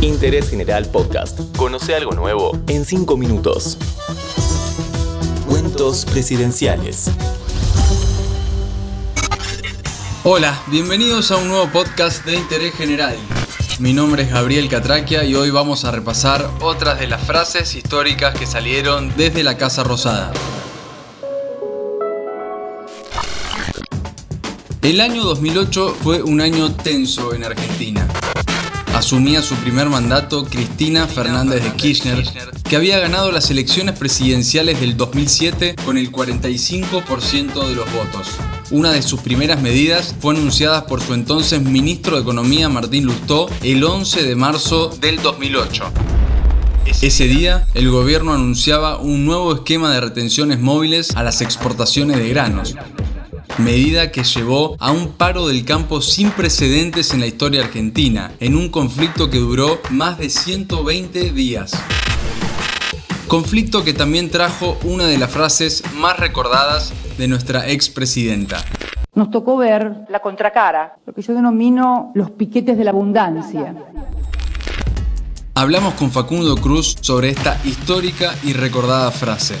Interés General Podcast. Conoce algo nuevo en 5 minutos. Cuentos presidenciales. Hola, bienvenidos a un nuevo podcast de Interés General. Mi nombre es Gabriel Catraquia y hoy vamos a repasar otras de las frases históricas que salieron desde la Casa Rosada. El año 2008 fue un año tenso en Argentina asumía su primer mandato Cristina Fernández de Kirchner, que había ganado las elecciones presidenciales del 2007 con el 45% de los votos. Una de sus primeras medidas fue anunciada por su entonces ministro de Economía Martín Lustó el 11 de marzo del 2008. Ese día, el gobierno anunciaba un nuevo esquema de retenciones móviles a las exportaciones de granos, medida que llevó a un paro del campo sin precedentes en la historia argentina, en un conflicto que duró más de 120 días. Conflicto que también trajo una de las frases más recordadas de nuestra expresidenta. Nos tocó ver la contracara, lo que yo denomino los piquetes de la abundancia. Hablamos con Facundo Cruz sobre esta histórica y recordada frase.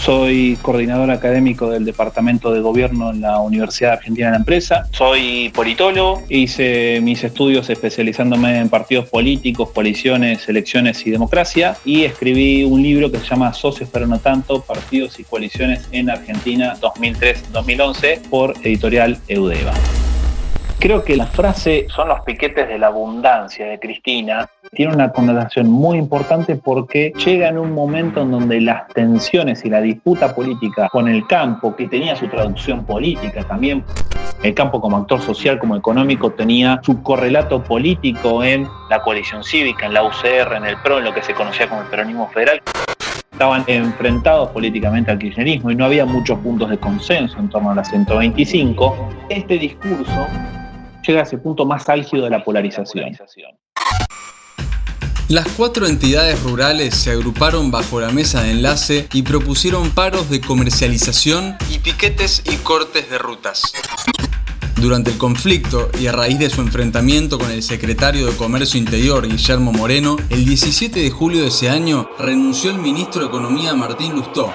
Soy coordinador académico del Departamento de Gobierno en la Universidad Argentina de la Empresa. Soy politólogo. Hice mis estudios especializándome en partidos políticos, coaliciones, elecciones y democracia. Y escribí un libro que se llama Socios pero no tanto, Partidos y Coaliciones en Argentina 2003-2011 por editorial Eudeva. Creo que la frase son los piquetes de la abundancia de Cristina tiene una connotación muy importante porque llega en un momento en donde las tensiones y la disputa política con el campo, que tenía su traducción política también, el campo como actor social, como económico, tenía su correlato político en la coalición cívica, en la UCR, en el PRO, en lo que se conocía como el peronismo federal estaban enfrentados políticamente al kirchnerismo y no había muchos puntos de consenso en torno a la 125, este discurso llega a ese punto más álgido de la polarización. Las cuatro entidades rurales se agruparon bajo la mesa de enlace y propusieron paros de comercialización y piquetes y cortes de rutas. Durante el conflicto y a raíz de su enfrentamiento con el secretario de Comercio Interior, Guillermo Moreno, el 17 de julio de ese año renunció el ministro de Economía Martín Lustó,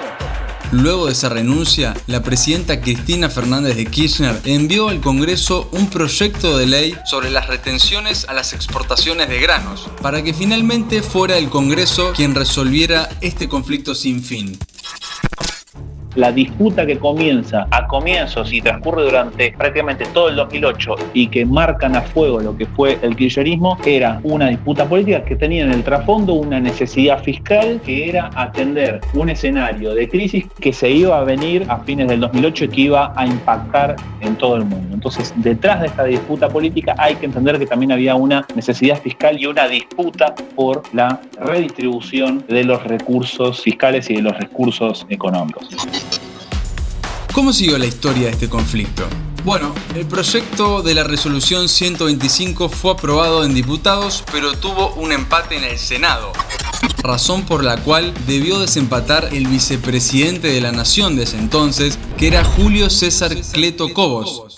Luego de esa renuncia, la presidenta Cristina Fernández de Kirchner envió al Congreso un proyecto de ley sobre las retenciones a las exportaciones de granos, para que finalmente fuera el Congreso quien resolviera este conflicto sin fin la disputa que comienza a comienzos y transcurre durante prácticamente todo el 2008 y que marcan a fuego lo que fue el kirchnerismo era una disputa política que tenía en el trasfondo una necesidad fiscal que era atender un escenario de crisis que se iba a venir a fines del 2008 y que iba a impactar en todo el mundo. Entonces, detrás de esta disputa política hay que entender que también había una necesidad fiscal y una disputa por la redistribución de los recursos fiscales y de los recursos económicos. ¿Cómo siguió la historia de este conflicto? Bueno, el proyecto de la resolución 125 fue aprobado en diputados, pero tuvo un empate en el Senado, razón por la cual debió desempatar el vicepresidente de la nación de ese entonces, que era Julio César Cleto Cobos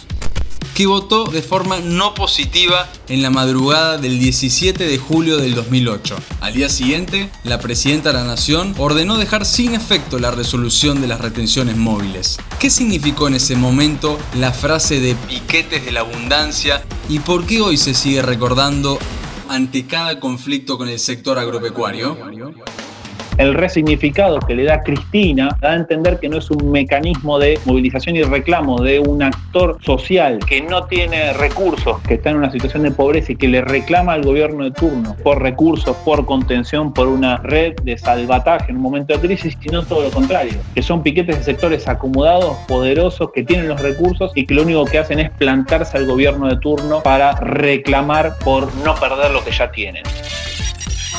que votó de forma no positiva en la madrugada del 17 de julio del 2008. Al día siguiente, la presidenta de la Nación ordenó dejar sin efecto la resolución de las retenciones móviles. ¿Qué significó en ese momento la frase de piquetes de la abundancia y por qué hoy se sigue recordando ante cada conflicto con el sector agropecuario? El resignificado que le da Cristina da a entender que no es un mecanismo de movilización y reclamo de un actor social que no tiene recursos, que está en una situación de pobreza y que le reclama al gobierno de turno por recursos, por contención, por una red de salvataje en un momento de crisis, sino todo lo contrario, que son piquetes de sectores acomodados, poderosos, que tienen los recursos y que lo único que hacen es plantarse al gobierno de turno para reclamar por no perder lo que ya tienen.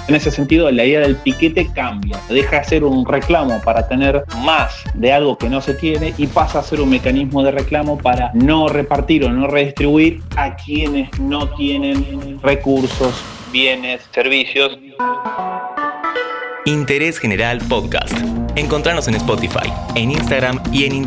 En ese sentido, la idea del piquete cambia, deja de ser un reclamo para tener más de algo que no se tiene y pasa a ser un mecanismo de reclamo para no repartir o no redistribuir a quienes no tienen recursos, bienes, servicios. Interés General Podcast. Encontrarnos en Spotify, en Instagram y en.